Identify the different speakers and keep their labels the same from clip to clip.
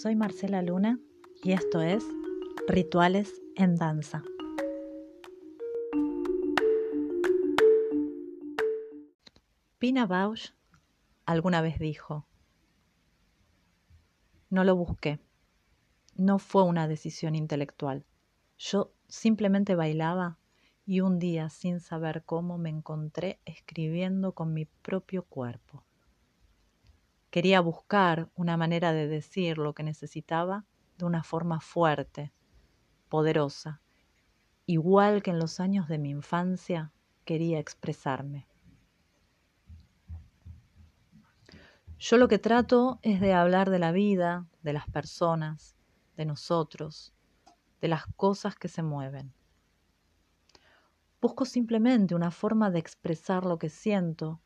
Speaker 1: Soy Marcela Luna y esto es Rituales en Danza. Pina Bausch alguna vez dijo, no lo busqué, no fue una decisión intelectual, yo simplemente bailaba y un día sin saber cómo me encontré escribiendo con mi propio cuerpo. Quería buscar una manera de decir lo que necesitaba de una forma fuerte, poderosa, igual que en los años de mi infancia quería expresarme. Yo lo que trato es de hablar de la vida, de las personas, de nosotros, de las cosas que se mueven. Busco simplemente una forma de expresar lo que siento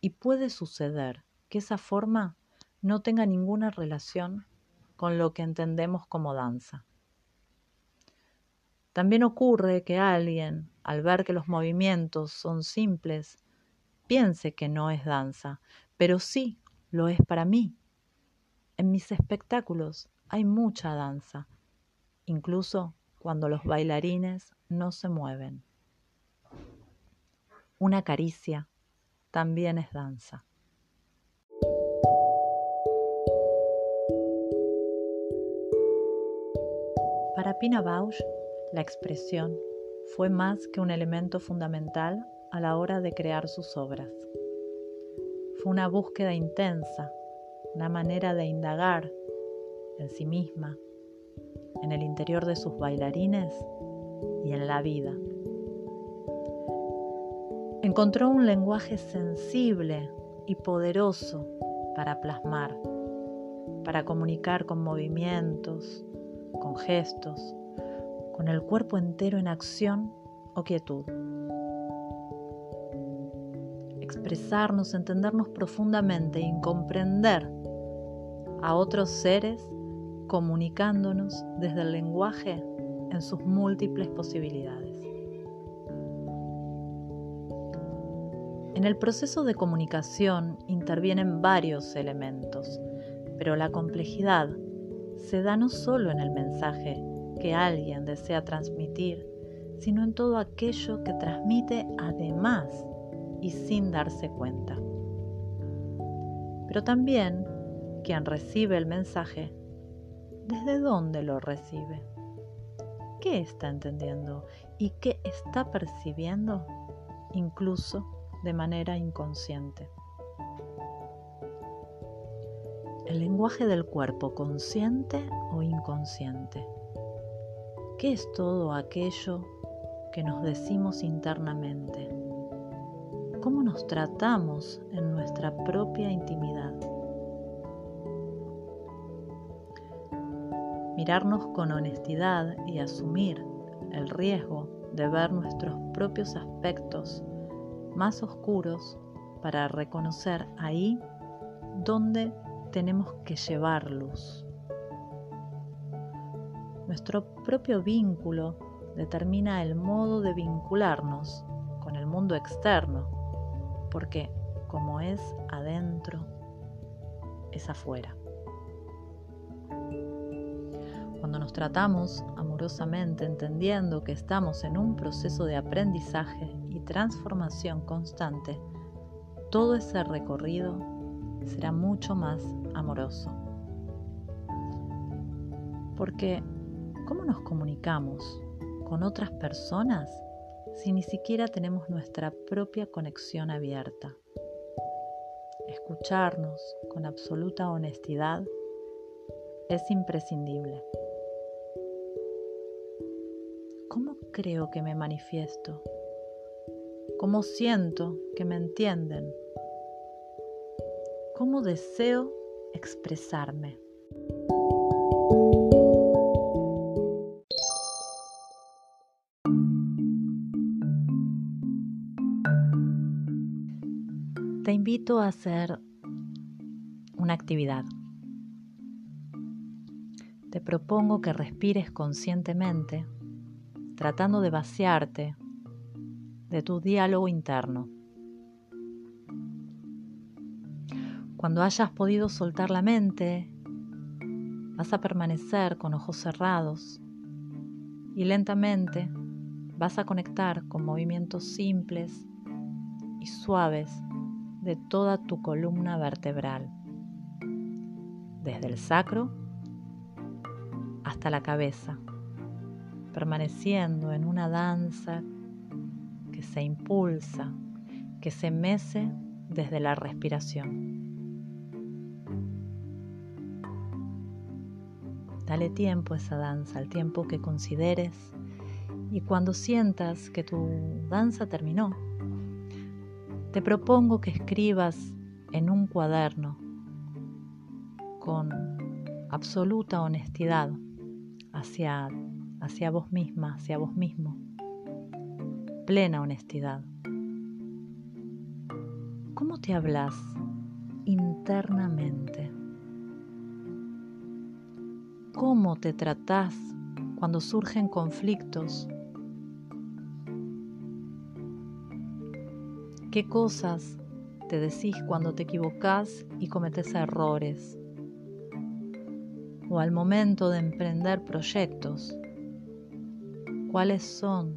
Speaker 1: y puede suceder que esa forma no tenga ninguna relación con lo que entendemos como danza. También ocurre que alguien, al ver que los movimientos son simples, piense que no es danza, pero sí lo es para mí. En mis espectáculos hay mucha danza, incluso cuando los bailarines no se mueven. Una caricia también es danza. Pina Bausch, la expresión fue más que un elemento fundamental a la hora de crear sus obras. Fue una búsqueda intensa, una manera de indagar en sí misma, en el interior de sus bailarines y en la vida. Encontró un lenguaje sensible y poderoso para plasmar, para comunicar con movimientos, con gestos, con el cuerpo entero en acción o quietud. Expresarnos, entendernos profundamente y comprender a otros seres comunicándonos desde el lenguaje en sus múltiples posibilidades. En el proceso de comunicación intervienen varios elementos, pero la complejidad se da no solo en el mensaje que alguien desea transmitir, sino en todo aquello que transmite además y sin darse cuenta. Pero también quien recibe el mensaje, ¿desde dónde lo recibe? ¿Qué está entendiendo y qué está percibiendo incluso de manera inconsciente? El lenguaje del cuerpo consciente o inconsciente. ¿Qué es todo aquello que nos decimos internamente? ¿Cómo nos tratamos en nuestra propia intimidad? Mirarnos con honestidad y asumir el riesgo de ver nuestros propios aspectos más oscuros para reconocer ahí donde tenemos que llevar luz. Nuestro propio vínculo determina el modo de vincularnos con el mundo externo, porque como es adentro, es afuera. Cuando nos tratamos amorosamente entendiendo que estamos en un proceso de aprendizaje y transformación constante, todo ese recorrido será mucho más amoroso. Porque, ¿cómo nos comunicamos con otras personas si ni siquiera tenemos nuestra propia conexión abierta? Escucharnos con absoluta honestidad es imprescindible. ¿Cómo creo que me manifiesto? ¿Cómo siento que me entienden? ¿Cómo deseo expresarme? Te invito a hacer una actividad. Te propongo que respires conscientemente, tratando de vaciarte de tu diálogo interno. Cuando hayas podido soltar la mente vas a permanecer con ojos cerrados y lentamente vas a conectar con movimientos simples y suaves de toda tu columna vertebral, desde el sacro hasta la cabeza, permaneciendo en una danza que se impulsa, que se mece desde la respiración. Dale tiempo a esa danza, al tiempo que consideres y cuando sientas que tu danza terminó, te propongo que escribas en un cuaderno con absoluta honestidad hacia, hacia vos misma, hacia vos mismo, plena honestidad. ¿Cómo te hablas internamente? ¿Cómo te tratás cuando surgen conflictos ¿Qué cosas te decís cuando te equivocás y cometes errores? O al momento de emprender proyectos, ¿cuáles son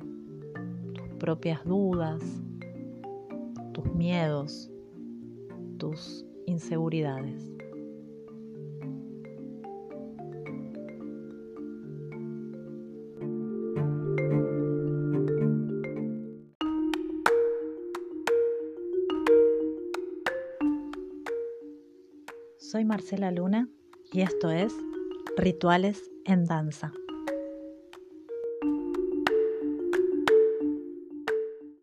Speaker 1: tus propias dudas, tus miedos, tus inseguridades? Soy Marcela Luna y esto es Rituales en Danza.